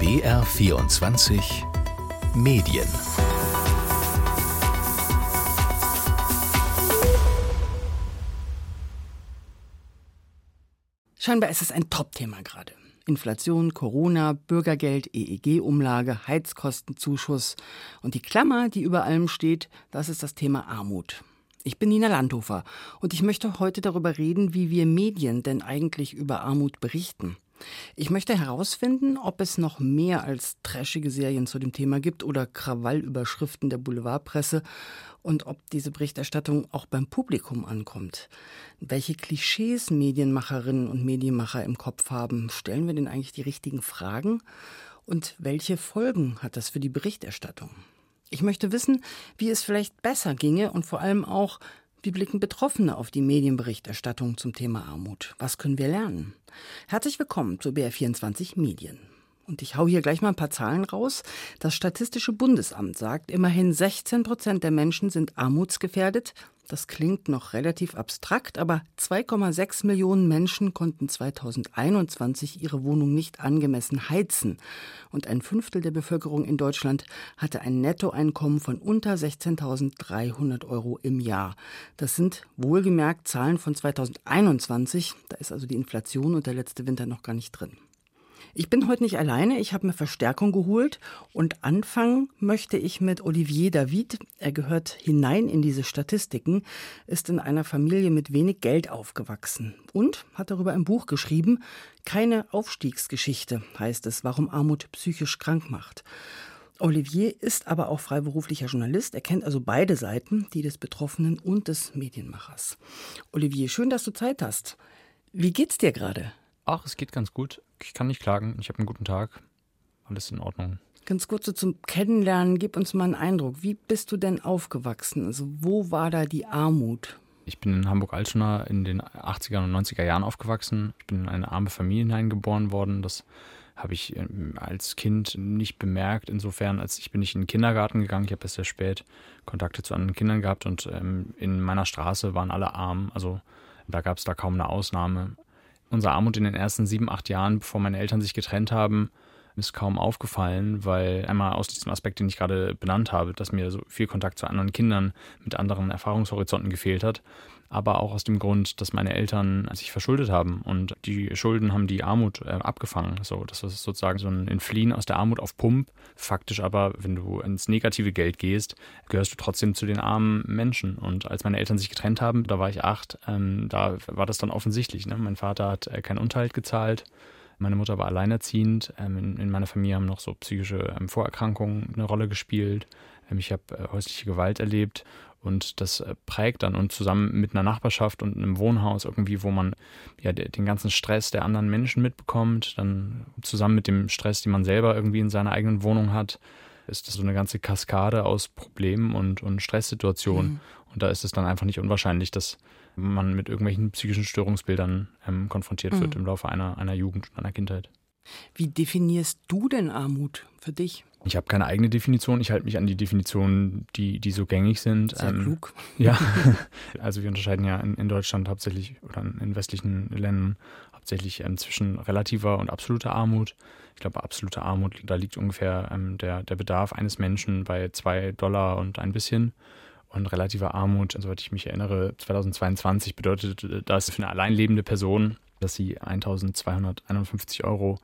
BR24 Medien Scheinbar ist es ein Top-Thema gerade. Inflation, Corona, Bürgergeld, EEG-Umlage, Heizkostenzuschuss. Und die Klammer, die über allem steht, das ist das Thema Armut. Ich bin Nina Landhofer und ich möchte heute darüber reden, wie wir Medien denn eigentlich über Armut berichten. Ich möchte herausfinden, ob es noch mehr als trashige Serien zu dem Thema gibt oder Krawallüberschriften der Boulevardpresse und ob diese Berichterstattung auch beim Publikum ankommt. Welche Klischees Medienmacherinnen und Medienmacher im Kopf haben, stellen wir denn eigentlich die richtigen Fragen? Und welche Folgen hat das für die Berichterstattung? Ich möchte wissen, wie es vielleicht besser ginge und vor allem auch, wie blicken Betroffene auf die Medienberichterstattung zum Thema Armut? Was können wir lernen? Herzlich willkommen zu BR24 Medien. Und ich hau hier gleich mal ein paar Zahlen raus. Das Statistische Bundesamt sagt, immerhin 16 Prozent der Menschen sind armutsgefährdet. Das klingt noch relativ abstrakt, aber 2,6 Millionen Menschen konnten 2021 ihre Wohnung nicht angemessen heizen. Und ein Fünftel der Bevölkerung in Deutschland hatte ein Nettoeinkommen von unter 16.300 Euro im Jahr. Das sind wohlgemerkt Zahlen von 2021. Da ist also die Inflation und der letzte Winter noch gar nicht drin. Ich bin heute nicht alleine, ich habe mir Verstärkung geholt und anfangen möchte ich mit Olivier David. Er gehört hinein in diese Statistiken, ist in einer Familie mit wenig Geld aufgewachsen und hat darüber ein Buch geschrieben. Keine Aufstiegsgeschichte heißt es, warum Armut psychisch krank macht. Olivier ist aber auch freiberuflicher Journalist. Er kennt also beide Seiten, die des Betroffenen und des Medienmachers. Olivier, schön, dass du Zeit hast. Wie geht's dir gerade? Ach, es geht ganz gut. Ich kann nicht klagen. Ich habe einen guten Tag. Alles in Ordnung. Ganz kurz so zum Kennenlernen, gib uns mal einen Eindruck. Wie bist du denn aufgewachsen? Also wo war da die Armut? Ich bin in Hamburg-Altona in den 80er und 90er Jahren aufgewachsen. Ich bin in eine arme Familie hineingeboren worden. Das habe ich ähm, als Kind nicht bemerkt. Insofern, als ich bin nicht in den Kindergarten gegangen. Ich habe erst sehr spät Kontakte zu anderen Kindern gehabt und ähm, in meiner Straße waren alle arm. Also da gab es da kaum eine Ausnahme unsere Armut in den ersten sieben, acht Jahren, bevor meine Eltern sich getrennt haben, ist kaum aufgefallen, weil einmal aus diesem Aspekt, den ich gerade benannt habe, dass mir so viel Kontakt zu anderen Kindern mit anderen Erfahrungshorizonten gefehlt hat, aber auch aus dem Grund, dass meine Eltern sich verschuldet haben und die Schulden haben die Armut äh, abgefangen. So, das ist sozusagen so ein Entfliehen aus der Armut auf Pump. Faktisch aber, wenn du ins negative Geld gehst, gehörst du trotzdem zu den armen Menschen. Und als meine Eltern sich getrennt haben, da war ich acht, ähm, da war das dann offensichtlich. Ne? Mein Vater hat äh, keinen Unterhalt gezahlt. Meine Mutter war alleinerziehend. Ähm, in, in, meiner Familie haben noch so psychische ähm, Vorerkrankungen eine Rolle gespielt. Ähm, ich habe äh, häusliche Gewalt erlebt und das äh, prägt dann und zusammen mit einer Nachbarschaft und einem Wohnhaus irgendwie, wo man ja den ganzen Stress der anderen Menschen mitbekommt, dann zusammen mit dem Stress, den man selber irgendwie in seiner eigenen Wohnung hat, ist das so eine ganze Kaskade aus Problemen und, und Stresssituationen. Mhm. Und da ist es dann einfach nicht unwahrscheinlich, dass man mit irgendwelchen psychischen Störungsbildern ähm, konfrontiert mhm. wird im Laufe einer, einer Jugend und einer Kindheit. Wie definierst du denn Armut für dich? Ich habe keine eigene Definition. Ich halte mich an die Definitionen, die, die so gängig sind. Sehr ähm, klug. Ja, also wir unterscheiden ja in, in, Deutschland hauptsächlich oder in westlichen Ländern hauptsächlich ähm, zwischen relativer und absoluter Armut. Ich glaube, absolute Armut, da liegt ungefähr ähm, der, der Bedarf eines Menschen bei zwei Dollar und ein bisschen. Und relativer Armut, soweit ich mich erinnere, 2022 bedeutet das für eine alleinlebende Person, dass sie 1251 Euro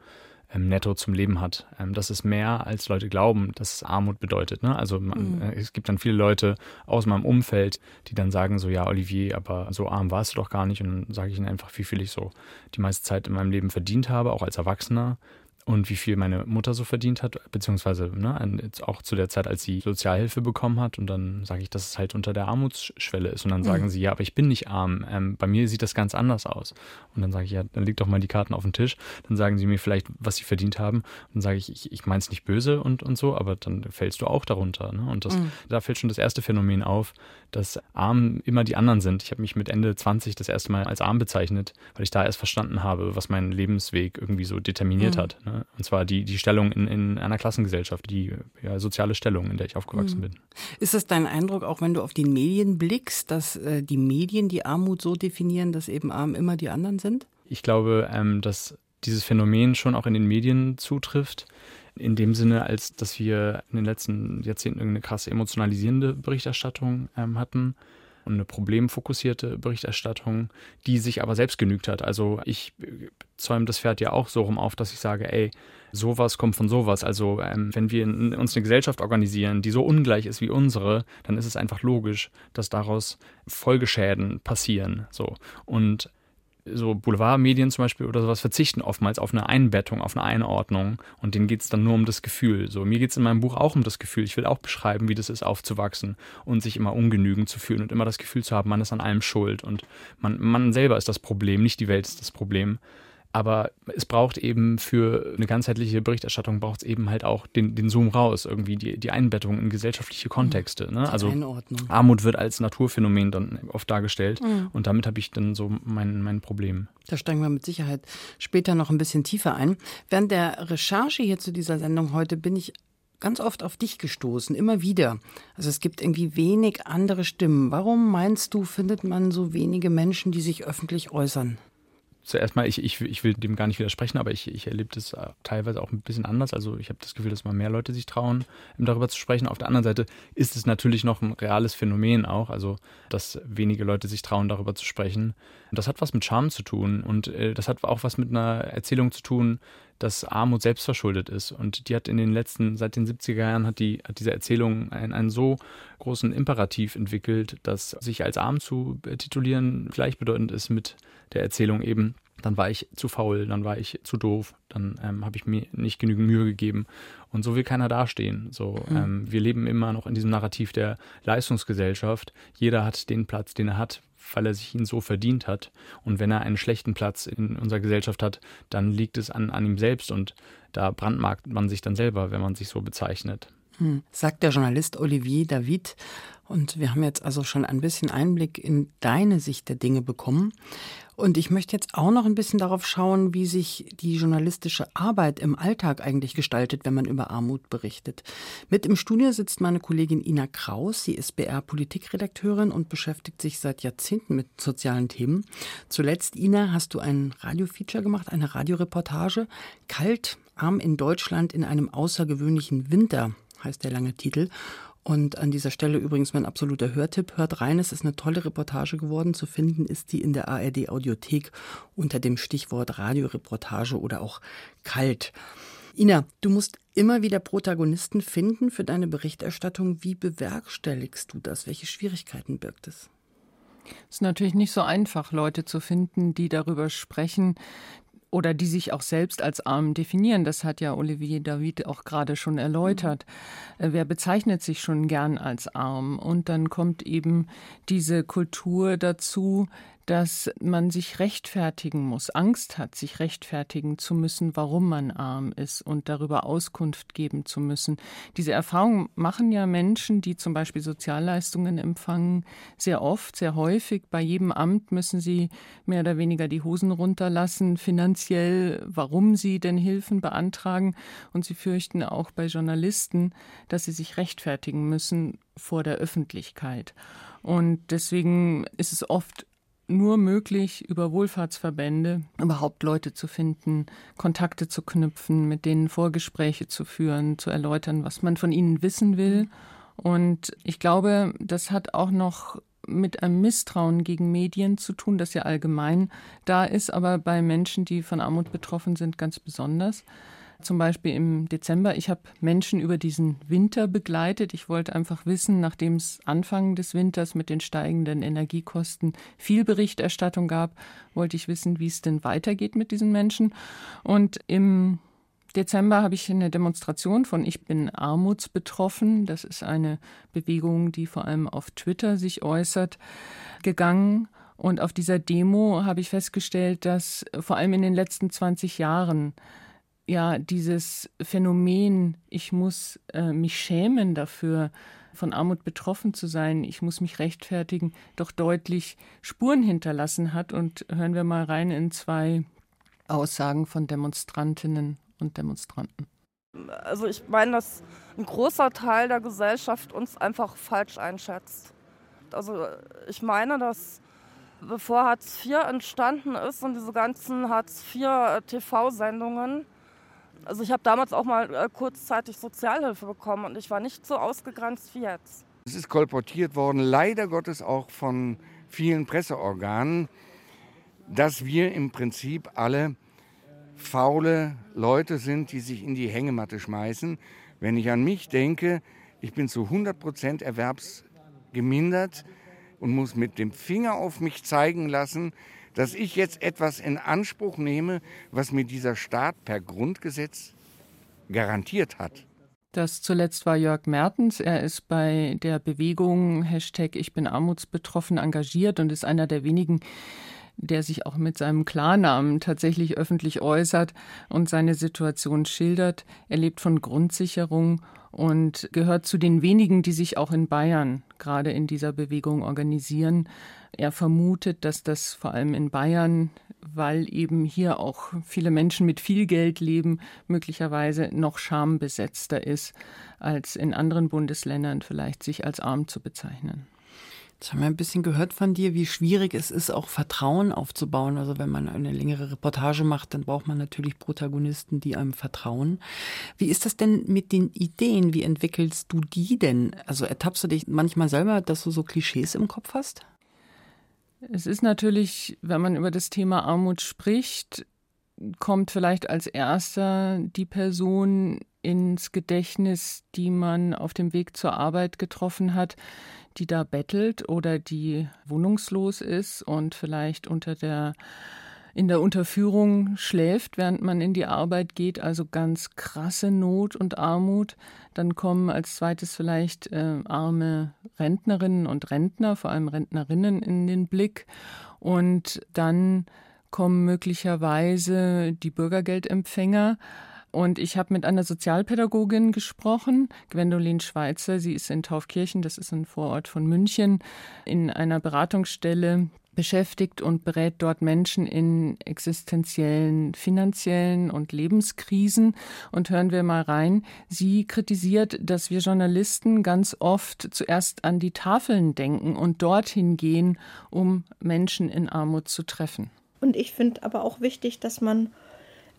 ähm, netto zum Leben hat. Ähm, das ist mehr, als Leute glauben, dass es Armut bedeutet. Ne? Also man, mhm. äh, es gibt dann viele Leute aus meinem Umfeld, die dann sagen so, ja, Olivier, aber so arm warst du doch gar nicht. Und dann sage ich ihnen einfach, wie viel ich so die meiste Zeit in meinem Leben verdient habe, auch als Erwachsener und wie viel meine Mutter so verdient hat, beziehungsweise ne, auch zu der Zeit, als sie Sozialhilfe bekommen hat. Und dann sage ich, dass es halt unter der Armutsschwelle ist. Und dann sagen mhm. sie, ja, aber ich bin nicht arm. Ähm, bei mir sieht das ganz anders aus. Und dann sage ich, ja, dann leg doch mal die Karten auf den Tisch. Dann sagen sie mir vielleicht, was sie verdient haben. Und dann sage ich, ich, ich meine es nicht böse und, und so, aber dann fällst du auch darunter. Ne? Und das, mhm. da fällt schon das erste Phänomen auf, dass arm immer die anderen sind. Ich habe mich mit Ende 20 das erste Mal als arm bezeichnet, weil ich da erst verstanden habe, was meinen Lebensweg irgendwie so determiniert mhm. hat. Ne? Und zwar die, die Stellung in, in einer Klassengesellschaft, die ja, soziale Stellung, in der ich aufgewachsen mhm. bin. Ist das dein Eindruck, auch wenn du auf die Medien blickst, dass äh, die Medien die Armut so definieren, dass eben arm immer die anderen sind? Ich glaube, ähm, dass dieses Phänomen schon auch in den Medien zutrifft. in dem Sinne, als dass wir in den letzten Jahrzehnten eine krasse emotionalisierende Berichterstattung ähm, hatten und eine problemfokussierte Berichterstattung, die sich aber selbst genügt hat. Also ich zäume das Pferd ja auch so rum auf, dass ich sage, ey, sowas kommt von sowas. Also ähm, wenn wir uns eine Gesellschaft organisieren, die so ungleich ist wie unsere, dann ist es einfach logisch, dass daraus Folgeschäden passieren. So und so Boulevardmedien zum Beispiel oder sowas verzichten oftmals auf eine Einbettung, auf eine Einordnung und denen geht es dann nur um das Gefühl. So, mir geht es in meinem Buch auch um das Gefühl. Ich will auch beschreiben, wie das ist, aufzuwachsen und sich immer ungenügend zu fühlen und immer das Gefühl zu haben, man ist an allem schuld und man, man selber ist das Problem, nicht die Welt ist das Problem. Aber es braucht eben für eine ganzheitliche Berichterstattung braucht es eben halt auch den, den Zoom raus, irgendwie die, die Einbettung in gesellschaftliche Kontexte. Ne? Also Einordnung. Armut wird als Naturphänomen dann oft dargestellt mhm. und damit habe ich dann so mein, mein Problem. Da steigen wir mit Sicherheit später noch ein bisschen tiefer ein. Während der Recherche hier zu dieser Sendung heute bin ich ganz oft auf dich gestoßen, immer wieder. Also es gibt irgendwie wenig andere Stimmen. Warum meinst du, findet man so wenige Menschen, die sich öffentlich äußern? Zuerst mal, ich, ich, ich will dem gar nicht widersprechen, aber ich, ich erlebe das äh, teilweise auch ein bisschen anders. Also ich habe das Gefühl, dass mal mehr Leute sich trauen, darüber zu sprechen. Auf der anderen Seite ist es natürlich noch ein reales Phänomen auch, also dass wenige Leute sich trauen, darüber zu sprechen. Das hat was mit Charme zu tun und äh, das hat auch was mit einer Erzählung zu tun, dass Armut selbstverschuldet ist. Und die hat in den letzten, seit den 70er Jahren, hat, die, hat diese Erzählung einen, einen so großen Imperativ entwickelt, dass sich als arm zu titulieren gleichbedeutend ist mit der Erzählung eben, dann war ich zu faul, dann war ich zu doof, dann ähm, habe ich mir nicht genügend Mühe gegeben. Und so will keiner dastehen. So, mhm. ähm, wir leben immer noch in diesem Narrativ der Leistungsgesellschaft. Jeder hat den Platz, den er hat, weil er sich ihn so verdient hat. Und wenn er einen schlechten Platz in unserer Gesellschaft hat, dann liegt es an, an ihm selbst und da brandmarkt man sich dann selber, wenn man sich so bezeichnet. Hm. Sagt der Journalist Olivier David. Und wir haben jetzt also schon ein bisschen Einblick in deine Sicht der Dinge bekommen. Und ich möchte jetzt auch noch ein bisschen darauf schauen, wie sich die journalistische Arbeit im Alltag eigentlich gestaltet, wenn man über Armut berichtet. Mit im Studio sitzt meine Kollegin Ina Kraus. Sie ist BR-Politikredakteurin und beschäftigt sich seit Jahrzehnten mit sozialen Themen. Zuletzt, Ina, hast du ein Radiofeature gemacht, eine Radioreportage. Kalt, arm in Deutschland in einem außergewöhnlichen Winter heißt der lange Titel. Und an dieser Stelle übrigens mein absoluter Hörtipp. Hört rein, es ist eine tolle Reportage geworden. Zu finden ist die in der ARD Audiothek unter dem Stichwort Radioreportage oder auch kalt. Ina, du musst immer wieder Protagonisten finden für deine Berichterstattung. Wie bewerkstelligst du das? Welche Schwierigkeiten birgt es? Es ist natürlich nicht so einfach, Leute zu finden, die darüber sprechen, oder die sich auch selbst als arm definieren. Das hat ja Olivier David auch gerade schon erläutert. Mhm. Wer bezeichnet sich schon gern als arm? Und dann kommt eben diese Kultur dazu, dass man sich rechtfertigen muss, Angst hat, sich rechtfertigen zu müssen, warum man arm ist und darüber Auskunft geben zu müssen. Diese Erfahrung machen ja Menschen, die zum Beispiel Sozialleistungen empfangen, sehr oft, sehr häufig. Bei jedem Amt müssen sie mehr oder weniger die Hosen runterlassen, finanziell, warum sie denn Hilfen beantragen. Und sie fürchten auch bei Journalisten, dass sie sich rechtfertigen müssen vor der Öffentlichkeit. Und deswegen ist es oft nur möglich, über Wohlfahrtsverbände überhaupt Leute zu finden, Kontakte zu knüpfen, mit denen Vorgespräche zu führen, zu erläutern, was man von ihnen wissen will. Und ich glaube, das hat auch noch mit einem Misstrauen gegen Medien zu tun, das ja allgemein da ist, aber bei Menschen, die von Armut betroffen sind, ganz besonders. Zum Beispiel im Dezember, ich habe Menschen über diesen Winter begleitet. Ich wollte einfach wissen, nachdem es Anfang des Winters mit den steigenden Energiekosten viel Berichterstattung gab, wollte ich wissen, wie es denn weitergeht mit diesen Menschen. Und im Dezember habe ich eine Demonstration von Ich bin armutsbetroffen. Das ist eine Bewegung, die vor allem auf Twitter sich äußert, gegangen. Und auf dieser Demo habe ich festgestellt, dass vor allem in den letzten 20 Jahren ja dieses Phänomen, ich muss äh, mich schämen dafür, von Armut betroffen zu sein, ich muss mich rechtfertigen, doch deutlich Spuren hinterlassen hat. Und hören wir mal rein in zwei Aussagen von Demonstrantinnen und Demonstranten. Also ich meine, dass ein großer Teil der Gesellschaft uns einfach falsch einschätzt. Also ich meine, dass bevor Hartz IV entstanden ist und diese ganzen Hartz IV TV-Sendungen, Also ich habe damals auch mal äh, kurzzeitig Sozialhilfe bekommen und ich war nicht so ausgegrenzt wie jetzt. Es ist kolportiert worden, leider Gottes auch von vielen Presseorganen, dass wir im Prinzip alle faule Leute sind, die sich in die Hängematte schmeißen. Wenn ich an mich denke, ich bin zu 100 Prozent erwerbsgemindert und muss mit dem Finger auf mich zeigen lassen, dass ich jetzt etwas in Anspruch nehme, was mir dieser Staat per Grundgesetz garantiert hat. Das zuletzt war Jörg Mertens. Er ist bei der Bewegung Hashtag Ich bin armutsbetroffen engagiert und ist einer der wenigen, der sich auch mit seinem Klarnamen tatsächlich öffentlich äußert und seine Situation schildert. Er lebt von Grundsicherung und gehört zu den wenigen, die sich auch in Bayern gerade in dieser Bewegung organisieren. Er vermutet, dass das vor allem in Bayern, weil eben hier auch viele Menschen mit viel Geld leben, möglicherweise noch schambesetzter ist, als in anderen Bundesländern vielleicht sich als arm zu bezeichnen. Jetzt haben wir ein bisschen gehört von dir, wie schwierig es ist, auch Vertrauen aufzubauen. Also wenn man eine längere Reportage macht, dann braucht man natürlich Protagonisten, die einem vertrauen. Wie ist das denn mit den Ideen? Wie entwickelst du die denn? Also ertappst du dich manchmal selber, dass du so Klischees im Kopf hast? Es ist natürlich, wenn man über das Thema Armut spricht, kommt vielleicht als erster die Person ins Gedächtnis, die man auf dem Weg zur Arbeit getroffen hat, die da bettelt oder die wohnungslos ist und vielleicht unter der in der Unterführung schläft, während man in die Arbeit geht, also ganz krasse Not und Armut. Dann kommen als zweites vielleicht äh, arme Rentnerinnen und Rentner, vor allem Rentnerinnen in den Blick. Und dann kommen möglicherweise die Bürgergeldempfänger. Und ich habe mit einer Sozialpädagogin gesprochen, Gwendolin Schweizer. Sie ist in Taufkirchen, das ist ein Vorort von München, in einer Beratungsstelle beschäftigt und berät dort Menschen in existenziellen, finanziellen und Lebenskrisen. Und hören wir mal rein. Sie kritisiert, dass wir Journalisten ganz oft zuerst an die Tafeln denken und dorthin gehen, um Menschen in Armut zu treffen. Und ich finde aber auch wichtig, dass man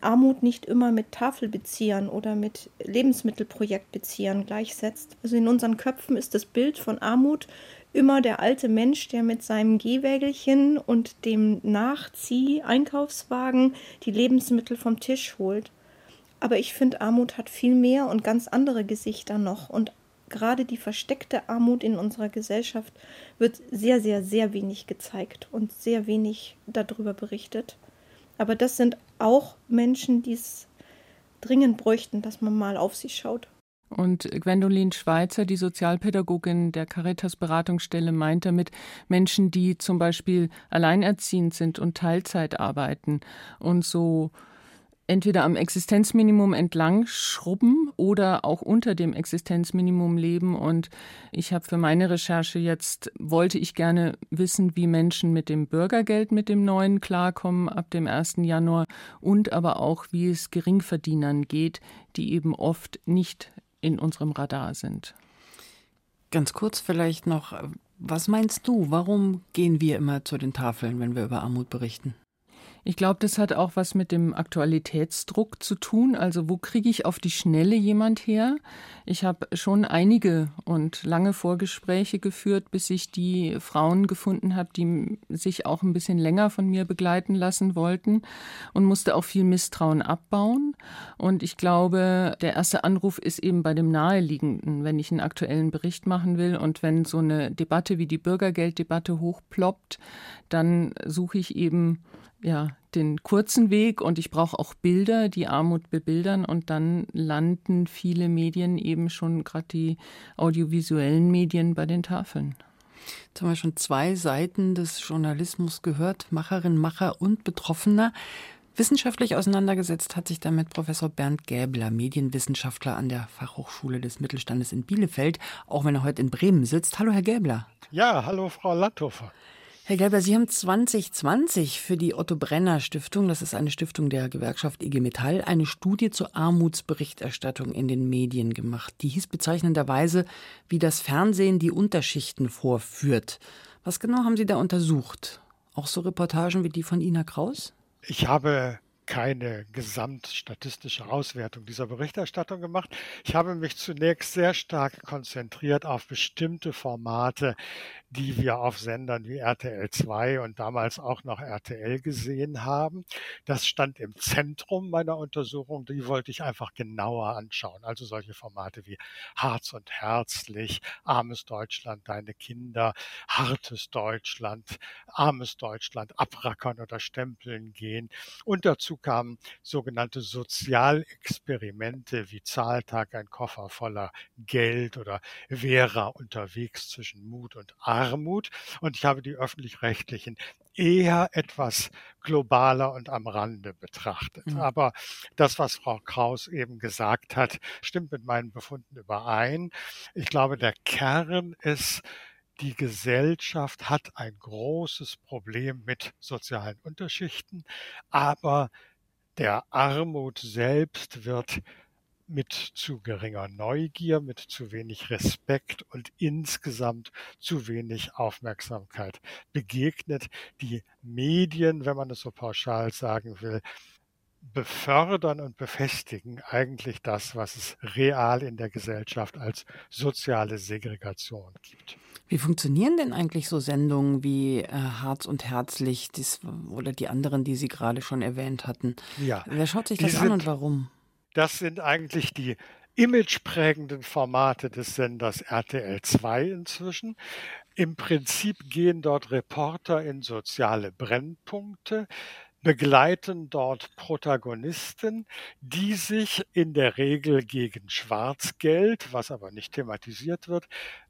Armut nicht immer mit Tafelbeziehern oder mit Lebensmittelprojektbeziehern gleichsetzt. Also in unseren Köpfen ist das Bild von Armut immer der alte Mensch, der mit seinem Gehwägelchen und dem Nachzieh-Einkaufswagen die Lebensmittel vom Tisch holt. Aber ich finde, Armut hat viel mehr und ganz andere Gesichter noch. Und gerade die versteckte Armut in unserer Gesellschaft wird sehr, sehr, sehr wenig gezeigt und sehr wenig darüber berichtet. Aber das sind auch Menschen, die es dringend bräuchten, dass man mal auf sie schaut. Und Gwendolin Schweizer, die Sozialpädagogin der Caritas Beratungsstelle, meint damit Menschen, die zum Beispiel alleinerziehend sind und Teilzeit arbeiten und so entweder am Existenzminimum entlang schrubben oder auch unter dem Existenzminimum leben. Und ich habe für meine Recherche jetzt, wollte ich gerne wissen, wie Menschen mit dem Bürgergeld, mit dem neuen klarkommen ab dem 1. Januar und aber auch, wie es Geringverdienern geht, die eben oft nicht in unserem Radar sind. Ganz kurz vielleicht noch, was meinst du, warum gehen wir immer zu den Tafeln, wenn wir über Armut berichten? Ich glaube, das hat auch was mit dem Aktualitätsdruck zu tun. Also wo kriege ich auf die Schnelle jemand her? Ich habe schon einige und lange Vorgespräche geführt, bis ich die Frauen gefunden habe, die sich auch ein bisschen länger von mir begleiten lassen wollten und musste auch viel Misstrauen abbauen. Und ich glaube, der erste Anruf ist eben bei dem Naheliegenden, wenn ich einen aktuellen Bericht machen will und wenn so eine Debatte wie die Bürgergelddebatte hochploppt, dann suche ich eben ja, den kurzen Weg und ich brauche auch Bilder, die Armut bebildern und dann landen viele Medien eben schon, gerade die audiovisuellen Medien, bei den Tafeln. Jetzt haben wir schon zwei Seiten des Journalismus gehört, Macherin, Macher und Betroffener. Wissenschaftlich auseinandergesetzt hat sich damit Professor Bernd Gäbler, Medienwissenschaftler an der Fachhochschule des Mittelstandes in Bielefeld, auch wenn er heute in Bremen sitzt. Hallo, Herr Gäbler. Ja, hallo, Frau Latthofer. Herr Gelber, Sie haben 2020 für die Otto Brenner Stiftung, das ist eine Stiftung der Gewerkschaft IG Metall, eine Studie zur Armutsberichterstattung in den Medien gemacht. Die hieß bezeichnenderweise, wie das Fernsehen die Unterschichten vorführt. Was genau haben Sie da untersucht? Auch so Reportagen wie die von Ina Kraus? Ich habe keine gesamtstatistische Auswertung dieser Berichterstattung gemacht. Ich habe mich zunächst sehr stark konzentriert auf bestimmte Formate, die wir auf Sendern wie RTL 2 und damals auch noch RTL gesehen haben. Das stand im Zentrum meiner Untersuchung. Die wollte ich einfach genauer anschauen. Also solche Formate wie Harz und Herzlich, Armes Deutschland, Deine Kinder, Hartes Deutschland, Armes Deutschland, Abrackern oder Stempeln gehen. Und dazu kamen sogenannte Sozialexperimente wie Zahltag, ein Koffer voller Geld oder Vera unterwegs zwischen Mut und Armut. Und ich habe die öffentlich-rechtlichen eher etwas globaler und am Rande betrachtet. Mhm. Aber das, was Frau Kraus eben gesagt hat, stimmt mit meinen Befunden überein. Ich glaube, der Kern ist, die Gesellschaft hat ein großes Problem mit sozialen Unterschichten, aber der Armut selbst wird mit zu geringer Neugier, mit zu wenig Respekt und insgesamt zu wenig Aufmerksamkeit begegnet. Die Medien, wenn man es so pauschal sagen will, befördern und befestigen eigentlich das, was es real in der Gesellschaft als soziale Segregation gibt. Wie funktionieren denn eigentlich so Sendungen wie äh, Harz und Herzlich das, oder die anderen, die Sie gerade schon erwähnt hatten? Ja. Wer schaut sich das an und warum? Das sind eigentlich die imageprägenden Formate des Senders RTL 2 inzwischen. Im Prinzip gehen dort Reporter in soziale Brennpunkte, begleiten dort Protagonisten, die sich in der Regel gegen Schwarzgeld, was aber nicht thematisiert wird,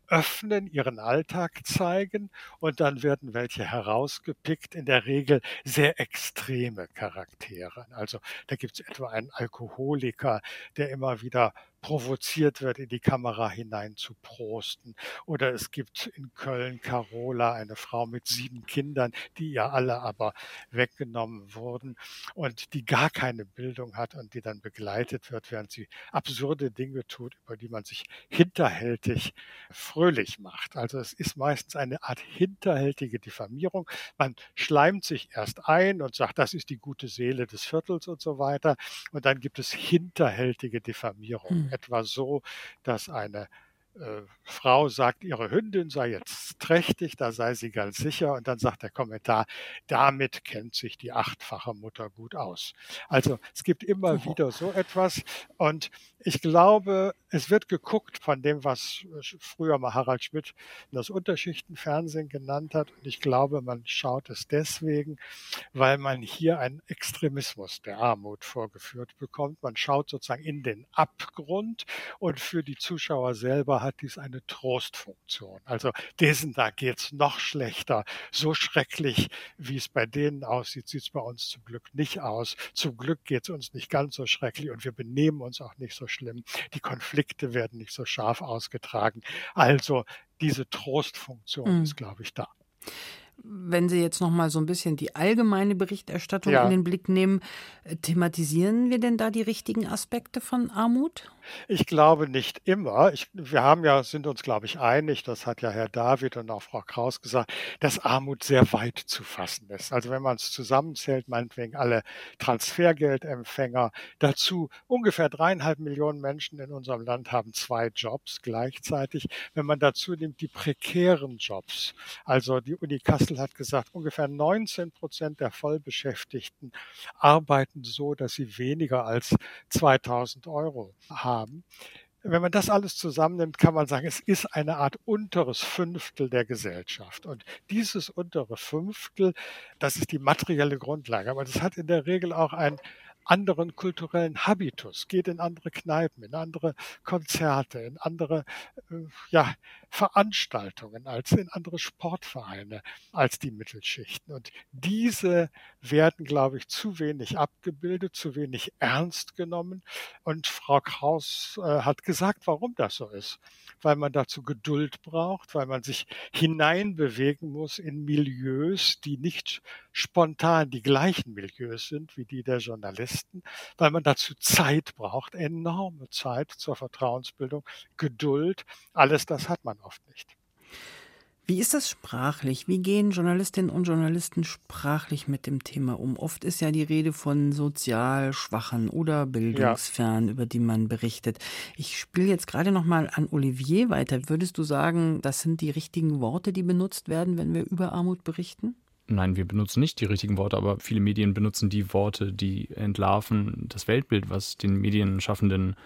öffnen, ihren Alltag zeigen und dann werden welche herausgepickt, in der Regel sehr extreme Charaktere. Also da gibt es etwa einen Alkoholiker, der immer wieder provoziert wird, in die Kamera hinein zu prosten. Oder es gibt in Köln Carola, eine Frau mit sieben Kindern, die ja alle aber weggenommen wurden und die gar keine Bildung hat und die dann begleitet wird, während sie absurde Dinge tut, über die man sich hinterhältig fröhlich macht. Also es ist meistens eine Art hinterhältige Diffamierung. Man schleimt sich erst ein und sagt, das ist die gute Seele des Viertels und so weiter. Und dann gibt es hinterhältige Diffamierung. Hm etwa so, dass eine Frau sagt, ihre Hündin sei jetzt trächtig, da sei sie ganz sicher. Und dann sagt der Kommentar, damit kennt sich die achtfache Mutter gut aus. Also es gibt immer wieder so etwas. Und ich glaube, es wird geguckt von dem, was früher mal Harald Schmidt das Unterschichtenfernsehen genannt hat. Und ich glaube, man schaut es deswegen, weil man hier einen Extremismus der Armut vorgeführt bekommt. Man schaut sozusagen in den Abgrund und für die Zuschauer selber hat dies eine Trostfunktion. Also diesen da geht's noch schlechter. So schrecklich, wie es bei denen aussieht, sieht's bei uns zum Glück nicht aus. Zum Glück geht's uns nicht ganz so schrecklich und wir benehmen uns auch nicht so schlimm. Die Konflikte werden nicht so scharf ausgetragen. Also diese Trostfunktion mhm. ist, glaube ich, da. Wenn Sie jetzt noch mal so ein bisschen die allgemeine Berichterstattung ja. in den Blick nehmen, äh, thematisieren wir denn da die richtigen Aspekte von Armut? Ich glaube nicht immer. Ich, wir haben ja, sind uns, glaube ich, einig, das hat ja Herr David und auch Frau Kraus gesagt, dass Armut sehr weit zu fassen ist. Also wenn man es zusammenzählt, meinetwegen alle Transfergeldempfänger, dazu ungefähr dreieinhalb Millionen Menschen in unserem Land haben zwei Jobs gleichzeitig. Wenn man dazu nimmt die prekären Jobs, also die Uni Kassel hat gesagt, ungefähr 19 Prozent der Vollbeschäftigten arbeiten so, dass sie weniger als 2000 Euro haben haben. Wenn man das alles zusammennimmt, kann man sagen, es ist eine Art unteres Fünftel der Gesellschaft. Und dieses untere Fünftel, das ist die materielle Grundlage. Aber das hat in der Regel auch ein anderen kulturellen Habitus, geht in andere Kneipen, in andere Konzerte, in andere äh, ja, Veranstaltungen, als in andere Sportvereine, als die Mittelschichten. Und diese werden, glaube ich, zu wenig abgebildet, zu wenig ernst genommen. Und Frau Kraus äh, hat gesagt, warum das so ist. Weil man dazu Geduld braucht, weil man sich hineinbewegen muss in Milieus, die nicht spontan die gleichen Milieus sind wie die der Journalisten, weil man dazu Zeit braucht, enorme Zeit zur Vertrauensbildung, Geduld. Alles das hat man oft nicht. Wie ist das sprachlich? Wie gehen Journalistinnen und Journalisten sprachlich mit dem Thema um? Oft ist ja die Rede von sozial Schwachen oder Bildungsfernen, ja. über die man berichtet. Ich spiele jetzt gerade noch mal an Olivier weiter. Würdest du sagen, das sind die richtigen Worte, die benutzt werden, wenn wir über Armut berichten? Nein, wir benutzen nicht die richtigen Worte, aber viele Medien benutzen die Worte, die entlarven das Weltbild, was den Medienschaffenden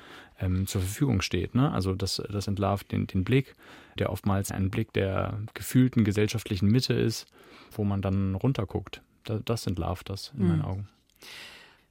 ähm, zur Verfügung steht. Ne? Also das, das entlarvt den, den Blick, der oftmals ein Blick der gefühlten gesellschaftlichen Mitte ist, wo man dann runterguckt. Das, das entlarvt das in mhm. meinen Augen.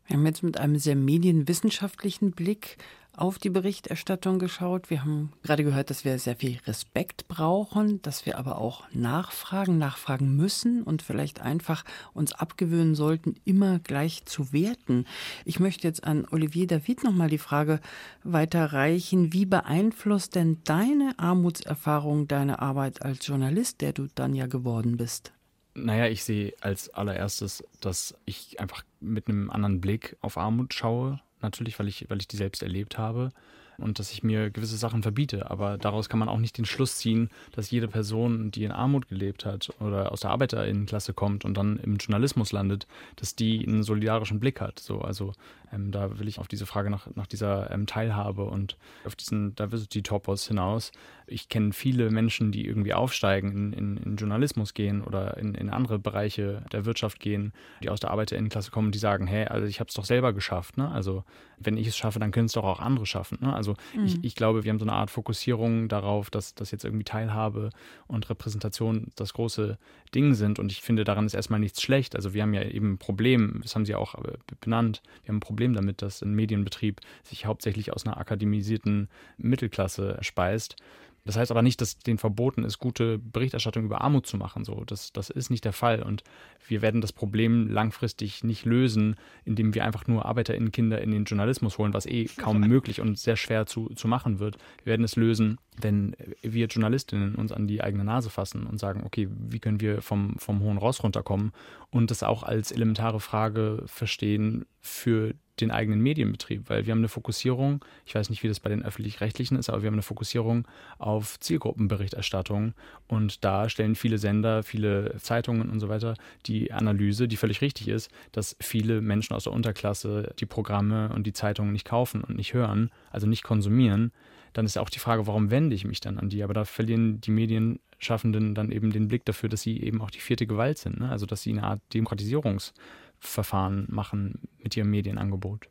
Wir haben jetzt mit einem sehr medienwissenschaftlichen Blick auf die Berichterstattung geschaut. Wir haben gerade gehört, dass wir sehr viel Respekt brauchen, dass wir aber auch nachfragen, nachfragen müssen und vielleicht einfach uns abgewöhnen sollten, immer gleich zu werten. Ich möchte jetzt an Olivier David nochmal die Frage weiterreichen. Wie beeinflusst denn deine Armutserfahrung deine Arbeit als Journalist, der du dann ja geworden bist? Naja, ich sehe als allererstes, dass ich einfach mit einem anderen Blick auf Armut schaue natürlich, weil ich, weil ich die selbst erlebt habe und dass ich mir gewisse Sachen verbiete. Aber daraus kann man auch nicht den Schluss ziehen, dass jede Person, die in Armut gelebt hat oder aus der Arbeiterinnenklasse kommt und dann im Journalismus landet, dass die einen solidarischen Blick hat. So, also ähm, da will ich auf diese Frage nach, nach dieser ähm, Teilhabe und auf diesen Diversity-Topos hinaus. Ich kenne viele Menschen, die irgendwie aufsteigen, in, in, in Journalismus gehen oder in, in, andere Bereiche der Wirtschaft gehen, die aus der Arbeiterinnenklasse kommen, die sagen, hey, also ich habe es doch selber geschafft. Ne? Also wenn ich es schaffe, dann können es doch auch andere schaffen. Ne? Also mhm. ich, ich glaube, wir haben so eine Art Fokussierung darauf, dass, dass jetzt irgendwie Teilhabe und Repräsentation das große Ding sind. Und ich finde, daran ist erstmal nichts schlecht. Also wir haben ja eben ein Problem, das haben Sie auch äh, benannt, wir haben ein Problem Problem damit, dass ein Medienbetrieb sich hauptsächlich aus einer akademisierten Mittelklasse speist. Das heißt aber nicht, dass den verboten ist, gute Berichterstattung über Armut zu machen. So, das, das ist nicht der Fall. Und wir werden das Problem langfristig nicht lösen, indem wir einfach nur ArbeiterInnen-Kinder in den Journalismus holen, was eh kaum möglich und sehr schwer zu, zu machen wird. Wir werden es lösen, wenn wir Journalistinnen uns an die eigene Nase fassen und sagen, okay, wie können wir vom, vom hohen Ross runterkommen und das auch als elementare Frage verstehen für den eigenen Medienbetrieb, weil wir haben eine Fokussierung, ich weiß nicht, wie das bei den öffentlich-rechtlichen ist, aber wir haben eine Fokussierung auf Zielgruppenberichterstattung und da stellen viele Sender, viele Zeitungen und so weiter die Analyse, die völlig richtig ist, dass viele Menschen aus der Unterklasse die Programme und die Zeitungen nicht kaufen und nicht hören, also nicht konsumieren. Dann ist auch die Frage, warum wende ich mich dann an die? Aber da verlieren die Medienschaffenden dann eben den Blick dafür, dass sie eben auch die vierte Gewalt sind. Ne? Also dass sie eine Art Demokratisierungs- Verfahren machen mit ihrem Medienangebot.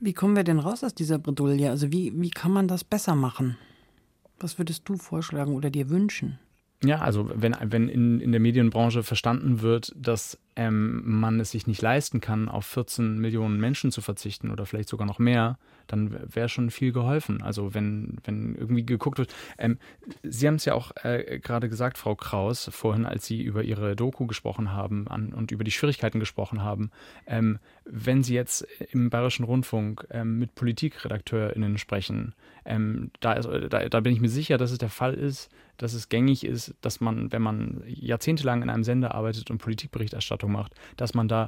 Wie kommen wir denn raus aus dieser Bredouille? Also wie, wie kann man das besser machen? Was würdest du vorschlagen oder dir wünschen? Ja, also wenn, wenn in, in der Medienbranche verstanden wird, dass ähm, man es sich nicht leisten kann, auf 14 Millionen Menschen zu verzichten oder vielleicht sogar noch mehr, dann wäre schon viel geholfen. Also wenn, wenn irgendwie geguckt wird. Ähm, Sie haben es ja auch äh, gerade gesagt, Frau Kraus, vorhin, als Sie über Ihre Doku gesprochen haben an, und über die Schwierigkeiten gesprochen haben. Ähm, wenn Sie jetzt im Bayerischen Rundfunk ähm, mit PpolitikredakteurInnen sprechen, ähm, da, ist, da, da bin ich mir sicher, dass es der Fall ist, dass es gängig ist, dass man, wenn man jahrzehntelang in einem Sender arbeitet und Politikberichterstattung macht, dass man da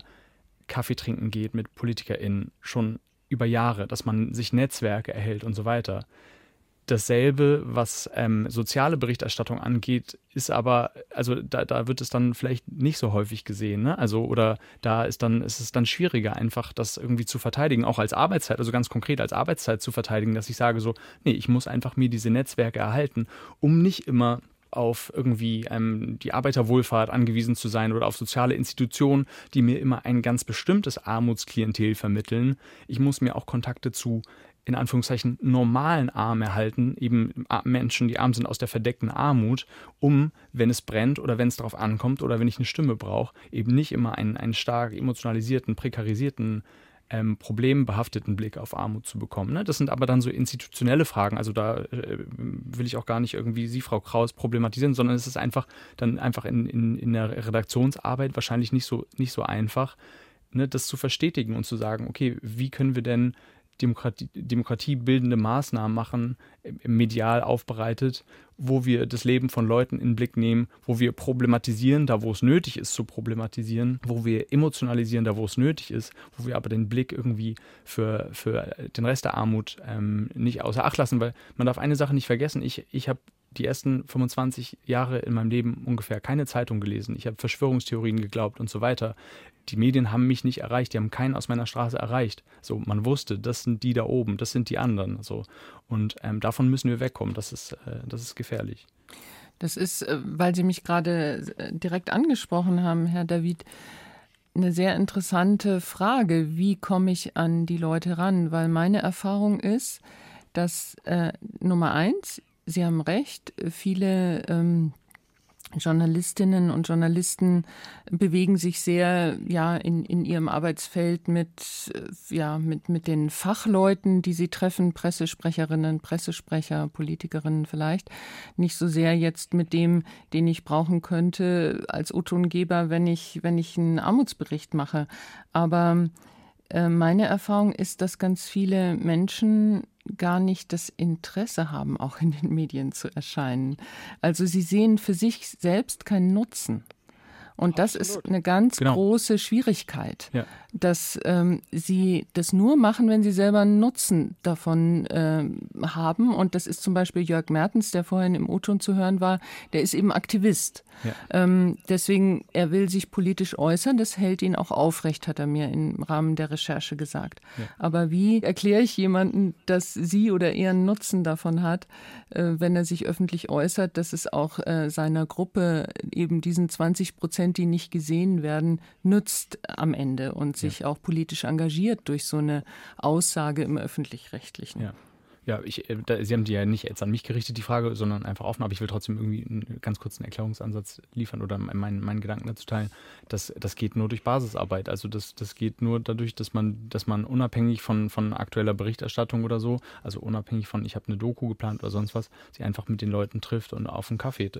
Kaffee trinken geht mit PolitikerInnen schon über Jahre, dass man sich Netzwerke erhält und so weiter. Dasselbe, was ähm, soziale Berichterstattung angeht, ist aber, also da, da wird es dann vielleicht nicht so häufig gesehen, ne? Also, oder da ist dann, ist es dann schwieriger, einfach das irgendwie zu verteidigen, auch als Arbeitszeit, also ganz konkret als Arbeitszeit zu verteidigen, dass ich sage so, nee, ich muss einfach mir diese Netzwerke erhalten, um nicht immer auf irgendwie ähm, die Arbeiterwohlfahrt angewiesen zu sein oder auf soziale Institutionen, die mir immer ein ganz bestimmtes Armutsklientel vermitteln. Ich muss mir auch Kontakte zu in Anführungszeichen normalen Armen erhalten, eben Menschen, die arm sind aus der verdeckten Armut, um, wenn es brennt oder wenn es darauf ankommt oder wenn ich eine Stimme brauche, eben nicht immer einen, einen stark emotionalisierten, prekarisierten ähm, problembehafteten Blick auf Armut zu bekommen. Ne? Das sind aber dann so institutionelle Fragen. Also da äh, will ich auch gar nicht irgendwie Sie, Frau Kraus, problematisieren, sondern es ist einfach dann einfach in, in, in der Redaktionsarbeit wahrscheinlich nicht so, nicht so einfach, ne, das zu verstetigen und zu sagen, okay, wie können wir denn Demokratie, demokratiebildende Maßnahmen machen, medial aufbereitet, wo wir das Leben von Leuten in den Blick nehmen, wo wir problematisieren, da wo es nötig ist zu problematisieren, wo wir emotionalisieren, da wo es nötig ist, wo wir aber den Blick irgendwie für, für den Rest der Armut ähm, nicht außer Acht lassen, weil man darf eine Sache nicht vergessen, ich, ich habe die ersten 25 Jahre in meinem Leben ungefähr keine Zeitung gelesen. Ich habe Verschwörungstheorien geglaubt und so weiter. Die Medien haben mich nicht erreicht, die haben keinen aus meiner Straße erreicht. So, man wusste, das sind die da oben, das sind die anderen. So. Und ähm, davon müssen wir wegkommen. Das ist, äh, das ist gefährlich. Das ist, äh, weil Sie mich gerade äh, direkt angesprochen haben, Herr David, eine sehr interessante Frage. Wie komme ich an die Leute ran? Weil meine Erfahrung ist, dass äh, Nummer eins, Sie haben recht, viele ähm, Journalistinnen und Journalisten bewegen sich sehr ja in, in ihrem Arbeitsfeld mit ja mit mit den Fachleuten, die sie treffen, Pressesprecherinnen, Pressesprecher, Politikerinnen vielleicht, nicht so sehr jetzt mit dem, den ich brauchen könnte als O-Tongeber, wenn ich wenn ich einen Armutsbericht mache, aber äh, meine Erfahrung ist, dass ganz viele Menschen gar nicht das Interesse haben, auch in den Medien zu erscheinen. Also sie sehen für sich selbst keinen Nutzen. Und das Absolut. ist eine ganz genau. große Schwierigkeit, ja. dass ähm, sie das nur machen, wenn sie selber einen Nutzen davon äh, haben. Und das ist zum Beispiel Jörg Mertens, der vorhin im O-Ton zu hören war, der ist eben Aktivist. Ja. Ähm, deswegen, er will sich politisch äußern, das hält ihn auch aufrecht, hat er mir im Rahmen der Recherche gesagt. Ja. Aber wie erkläre ich jemanden, dass sie oder er einen Nutzen davon hat, äh, wenn er sich öffentlich äußert, dass es auch äh, seiner Gruppe eben diesen 20 Prozent, die nicht gesehen werden, nützt am Ende und sich ja. auch politisch engagiert durch so eine Aussage im öffentlich-rechtlichen. Ja. Ja, ich, äh, da, Sie haben die ja nicht jetzt an mich gerichtet, die Frage, sondern einfach offen, aber ich will trotzdem irgendwie einen ganz kurzen Erklärungsansatz liefern oder meinen, meinen Gedanken dazu teilen. Das, das geht nur durch Basisarbeit. Also das, das geht nur dadurch, dass man, dass man unabhängig von, von aktueller Berichterstattung oder so, also unabhängig von, ich habe eine Doku geplant oder sonst was, sie einfach mit den Leuten trifft und auf einen Kaffee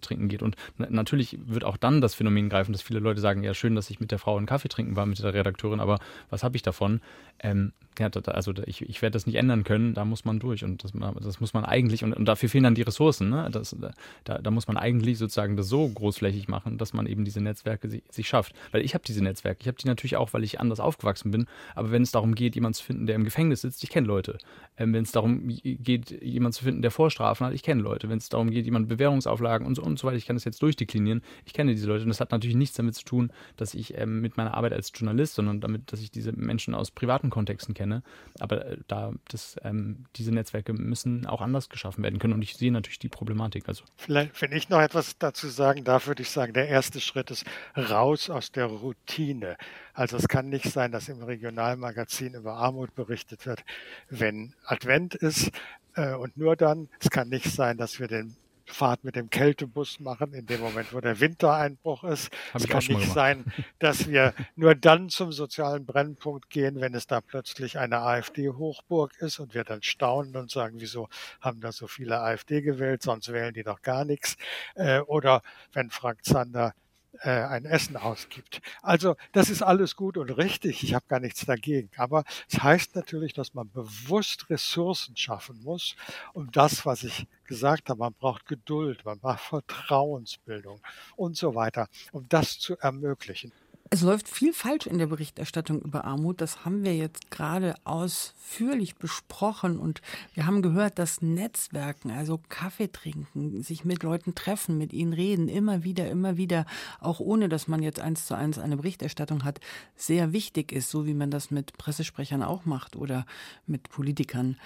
trinken geht. Und natürlich wird auch dann das Phänomen greifen, dass viele Leute sagen, ja schön, dass ich mit der Frau einen Kaffee trinken war, mit der Redakteurin, aber was habe ich davon? Ähm, ja, also ich, ich werde das nicht ändern können, da muss man durch und das, das muss man eigentlich, und, und, dafür fehlen dann die Ressourcen, ne? das, da, da, muss man eigentlich sozusagen das so großflächig machen, dass man eben diese Netzwerke sich, sich schafft. Weil ich habe diese Netzwerke, ich habe die natürlich auch, weil ich anders aufgewachsen bin, aber wenn es darum geht, jemanden zu finden, der im Gefängnis sitzt, ich kenne Leute. Ähm, wenn es darum geht, jemanden zu finden, der Vorstrafen hat, ich kenne Leute. Wenn es darum geht, jemanden Bewährungsauflagen und so, und so weiter, ich kann das jetzt durchdeklinieren, ich kenne diese Leute und das hat natürlich nichts damit zu tun, dass ich ähm, mit meiner Arbeit als Journalist, sondern damit, dass ich diese Menschen aus privaten Kontexten kenne kenne. Aber äh, da das, ähm, diese Netzwerke müssen auch anders geschaffen werden können. Und ich sehe natürlich die Problematik. Also. Vielleicht, wenn ich noch etwas dazu sagen darf, würde ich sagen, der erste Schritt ist raus aus der Routine. Also es kann nicht sein, dass im Regionalmagazin über Armut berichtet wird, wenn Advent ist. Äh, und nur dann, es kann nicht sein, dass wir den Fahrt mit dem Kältebus machen, in dem Moment, wo der Wintereinbruch ist. Hab es kann nicht sein, dass wir nur dann zum sozialen Brennpunkt gehen, wenn es da plötzlich eine AfD-Hochburg ist und wir dann staunen und sagen, wieso haben da so viele AfD gewählt, sonst wählen die doch gar nichts. Äh, oder wenn Frank Zander äh, ein Essen ausgibt. Also das ist alles gut und richtig, ich habe gar nichts dagegen. Aber es heißt natürlich, dass man bewusst Ressourcen schaffen muss, um das, was ich gesagt habe, man braucht Geduld, man braucht Vertrauensbildung und so weiter, um das zu ermöglichen. Es läuft viel falsch in der Berichterstattung über Armut. Das haben wir jetzt gerade ausführlich besprochen und wir haben gehört, dass Netzwerken, also Kaffee trinken, sich mit Leuten treffen, mit ihnen reden, immer wieder, immer wieder, auch ohne dass man jetzt eins zu eins eine Berichterstattung hat, sehr wichtig ist, so wie man das mit Pressesprechern auch macht oder mit Politikern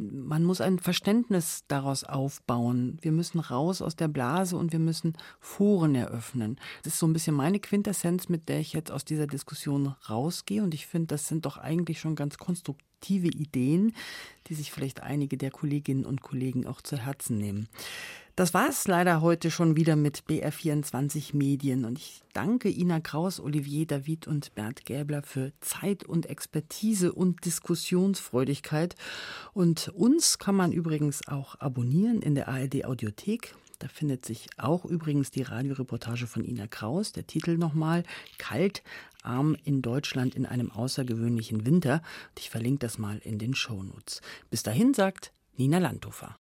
man muss ein Verständnis daraus aufbauen. Wir müssen raus aus der Blase und wir müssen Foren eröffnen. Das ist so ein bisschen meine Quintessenz, mit der ich jetzt aus dieser Diskussion rausgehe. Und ich finde, das sind doch eigentlich schon ganz konstruktive Ideen, die sich vielleicht einige der Kolleginnen und Kollegen auch zu Herzen nehmen. Das war es leider heute schon wieder mit BR24 Medien und ich danke Ina Kraus, Olivier David und Bert Gäbler für Zeit und Expertise und Diskussionsfreudigkeit. Und uns kann man übrigens auch abonnieren in der ARD Audiothek. Da findet sich auch übrigens die Radioreportage von Ina Kraus. Der Titel nochmal Kalt, arm in Deutschland in einem außergewöhnlichen Winter. Und ich verlinke das mal in den Shownotes. Bis dahin sagt Nina Landhofer.